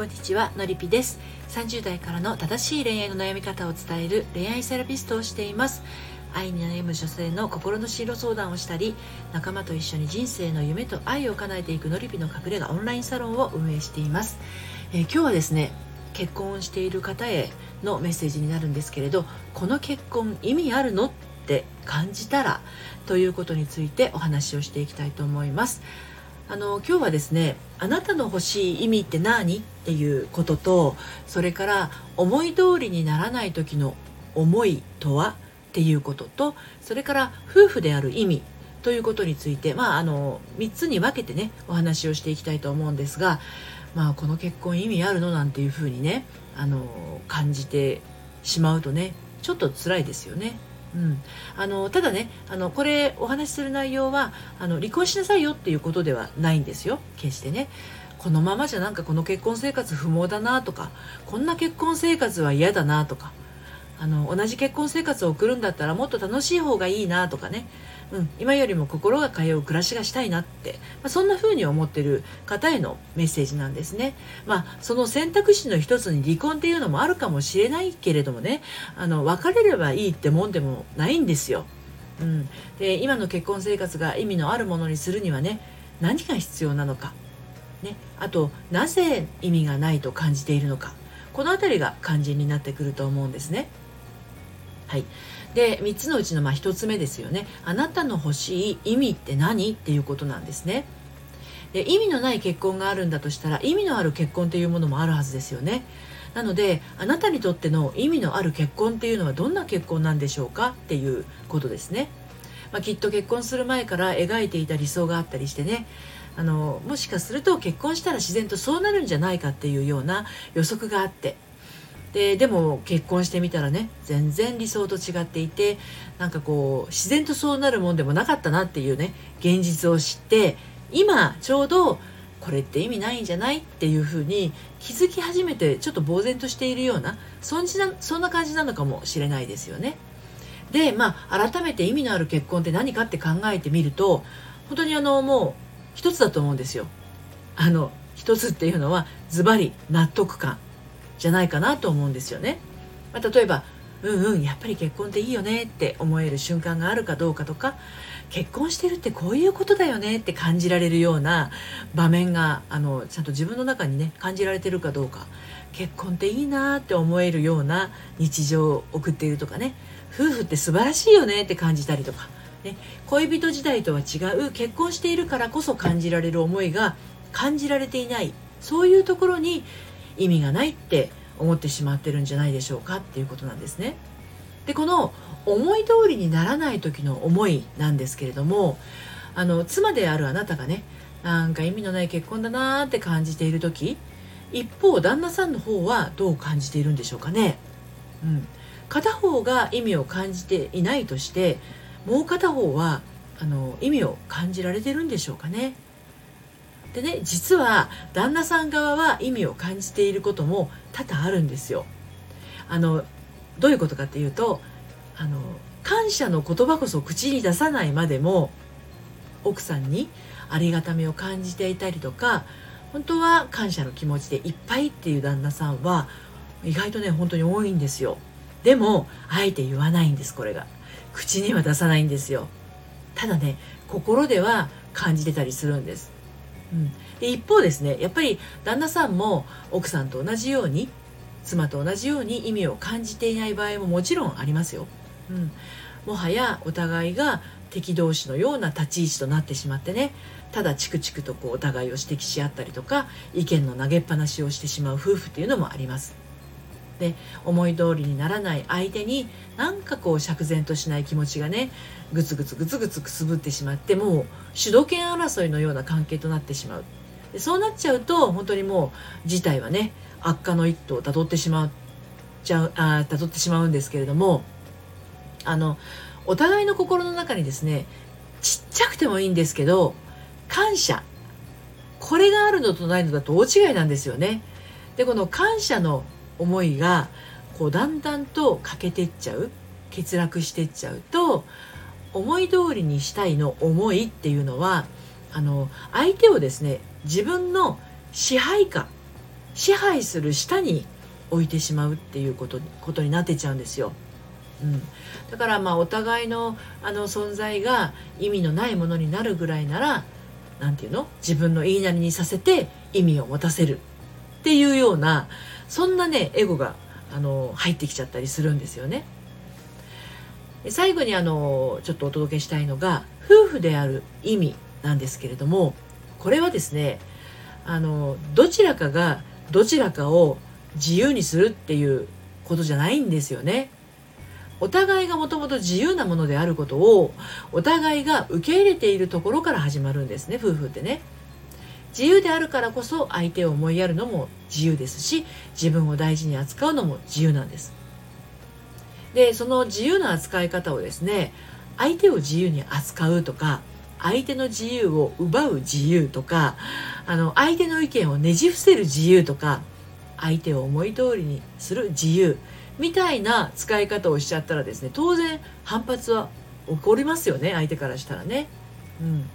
こんにちはのりぴです。30代からの正しい恋愛の悩み方を伝える恋愛セラピストをしています。愛に悩む女性の心の進路相談をしたり仲間と一緒に人生の夢と愛を叶えていくのりぴの隠れ家オンラインサロンを運営しています、えー、今日はですね結婚している方へのメッセージになるんですけれどこの結婚意味あるのって感じたらということについてお話をしていきたいと思います。あの今日はですねあなたの欲しい意味って何っていうこととそれから思い通りにならない時の思いとはっていうこととそれから夫婦である意味ということについて、まあ、あの3つに分けてねお話をしていきたいと思うんですが、まあ、この結婚意味あるのなんていうふうにねあの感じてしまうとねちょっと辛いですよね。うん、あのただねあのこれお話しする内容はあの離婚しなさいよっていうことではないんですよ。決してね。このままじゃなんかこの結婚生活不毛だなとかこんな結婚生活は嫌だなとかあの同じ結婚生活を送るんだったらもっと楽しい方がいいなとかね。うん、今よりも心が通う暮らしがしたいなって、まあ、そんな風に思ってる方へのメッセージなんですね。まあ、その選択肢の一つに離婚っていうのもあるかもしれないけれどもね。あの別れればいいってもんでもないんですよ。うん、で今の結婚生活が意味のあるものにするにはね何が必要なのか、ね、あとなぜ意味がないと感じているのか。この辺りが肝心になってくると思うんですね。はい、で3つのうちのまあ1つ目ですよね。あなたの欲しい意味って何？っていうことなんですね。で意味のない結婚があるんだとしたら意味のある結婚っていうものもあるはずですよね。なのであなたにとっての意味のある結婚っていうのはどんな結婚なんでしょうかっていうことですね、まあ、きっと結婚する前から描いていた理想があったりしてね。あのもしかすると結婚したら自然とそうなるんじゃないかっていうような予測があってででも結婚してみたらね全然理想と違っていてなんかこう自然とそうなるもんでもなかったなっていうね現実を知って今ちょうどこれって意味ないんじゃないっていうふうに気づき始めてちょっと呆然としているようなそんなそんな感じなのかもしれないですよね。でまあ改めて意味のある結婚って何かって考えてみると本当にあのもう一つだと思うんですよ。あの一つっていうのはズバリ納得感じゃないかなと思うんですよね。まあ、例えばうんうんやっぱり結婚っていいよねって思える瞬間があるかどうかとか結婚してるってこういうことだよねって感じられるような場面があのちゃんと自分の中にね感じられてるかどうか結婚っていいなって思えるような日常を送っているとかね夫婦って素晴らしいよねって感じたりとか、ね、恋人時代とは違う結婚しているからこそ感じられる思いが感じられていないそういうところに意味がないって思ってしまってるんじゃないでしょうかっていうことなんですね。でこの思い通りにならない時の思いなんですけれどもあの妻であるあなたがねなんか意味のない結婚だなーって感じている時一方旦那さんの方はどう感じているんでしょうかね。うん、片方が意味を感じていないとしてもう片方はあの意味を感じられてるんでしょうかね。でね実は旦那さん側は意味を感じていることも多々あるんですよ。あのどういうことかっていうとあの感謝の言葉こそ口に出さないまでも奥さんにありがたみを感じていたりとか本当は感謝の気持ちでいっぱいっていう旦那さんは意外とね本当に多いんですよ。でもあえて言わないんですこれが。口には出さないんですよ。ただね心では感じてたりするんです。うん、で一方ですねやっぱり旦那さんも奥さんと同じように妻と同じように意味を感じていない場合ももちろんありますよ。うん、もはやお互いが敵同士のような立ち位置となってしまってねただチクチクとこうお互いを指摘し合ったりとか意見の投げっぱなしをしてしまう夫婦っていうのもあります。で思い通りにならない相手になんかこう釈然としない気持ちがねグツグツグツグツくすぶってしまってもう主導権争いのような関係となってしまうでそうなっちゃうと本当にもう事態はね悪化の一途をたどってしまうちゃうあ辿ってしまうんですけれどもあのお互いの心の中にですねちっちゃくてもいいんですけど感謝これがあるのとないのだと大違いなんですよね。でこの感謝の思いがこうだんだんと欠けてっちゃう欠落してっちゃうと思い通りにしたいの思いっていうのはあの相手をですね自分の支配下支配する下に置いてしまうっていうことことになってちゃうんですよ。うん、だからまあお互いのあの存在が意味のないものになるぐらいなら何て言うの？自分の言いなりにさせて意味を持たせる。っていうようなそんなねエゴがあの入ってきちゃったりするんですよね。最後にあのちょっとお届けしたいのが夫婦である意味なんですけれどもこれはですねあのどちらかがどちらかを自由にするっていうことじゃないんですよね。お互いがもともと自由なものであることをお互いが受け入れているところから始まるんですね夫婦ってね。自由であるからこそ相手を思いやるのも自由ですし自分を大事に扱うのも自由なんです。でその自由な扱い方をですね相手を自由に扱うとか相手の自由を奪う自由とかあの相手の意見をねじ伏せる自由とか相手を思い通りにする自由みたいな使い方をしちゃったらですね当然反発は起こりますよね相手からしたらね。うん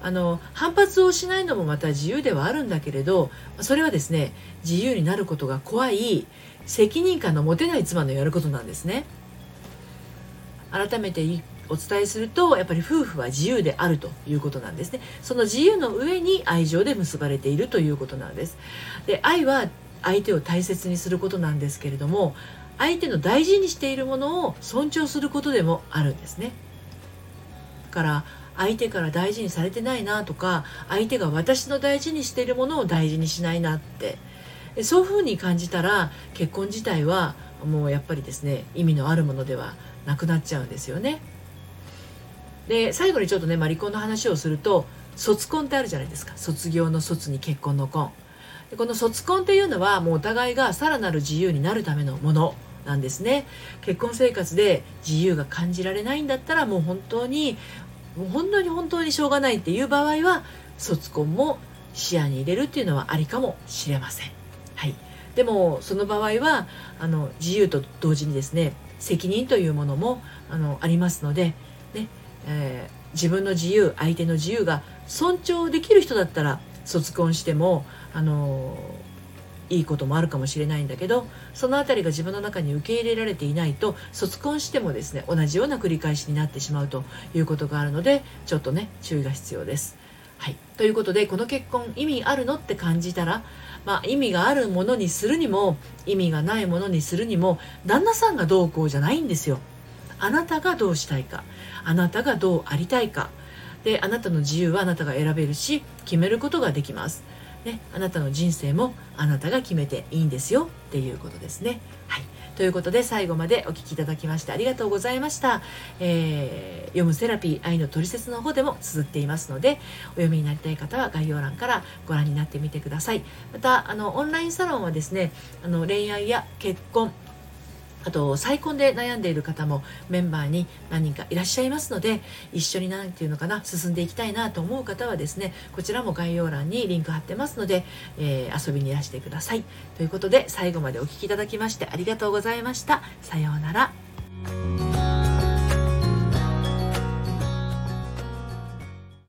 あの反発をしないのもまた自由ではあるんだけれどそれはですね自由になることが怖い責任感の持てない妻のやることなんですね。改めてお伝えするとやっぱり夫婦は自由であるということなんですねその自由の上に愛情で結ばれているということなんですで愛は相手を大切にすることなんですけれども相手の大事にしているものを尊重することでもあるんですね。から相手から大事にされてないなとか相手が私の大事にしているものを大事にしないなって。そういうふうに感じたら結婚自体はもうやっぱりですね意味のあるものではなくなっちゃうんですよね。で最後にちょっとね、ま、離婚の話をすると卒婚ってあるじゃないですか。卒業の卒に結婚の婚。でこの卒婚っていうのはもうお互いがさらなる自由になるためのものなんですね。結婚生活で自由が感じられないんだったらもう本当にもう本当に本当にしょうがないっていう場合は卒婚も視野に入れるっていうのはありかもしれません。はい、でもその場合はあの自由と同時にですね責任というものもあのありますので、ねえー、自分の自由相手の自由が尊重できる人だったら卒婚してもあのいいこともあるかもしれないんだけどその辺りが自分の中に受け入れられていないと卒婚してもですね同じような繰り返しになってしまうということがあるのでちょっとね注意が必要です。はい、ということでこの結婚意味あるのって感じたら、まあ、意味があるものにするにも意味がないものにするにも旦那さんがどうこうじゃないんですよ。あなたがどうしたいかあなたがどうありたいかであなたの自由はあなたが選べるし決めることができます。ね、あなたの人生もあなたが決めていいんですよっていうことですね。はい、ということで最後までお聴きいただきましてありがとうございました。えー、読むセラピー愛のトリセツの方でも綴っていますのでお読みになりたい方は概要欄からご覧になってみてください。またあのオンラインサロンはですねあの恋愛や結婚あと再婚で悩んでいる方もメンバーに何人かいらっしゃいますので一緒に何て言うのかな進んでいきたいなと思う方はですねこちらも概要欄にリンク貼ってますので、えー、遊びにいらしてください。ということで最後までお聴きいただきましてありがとうございました。さようなら。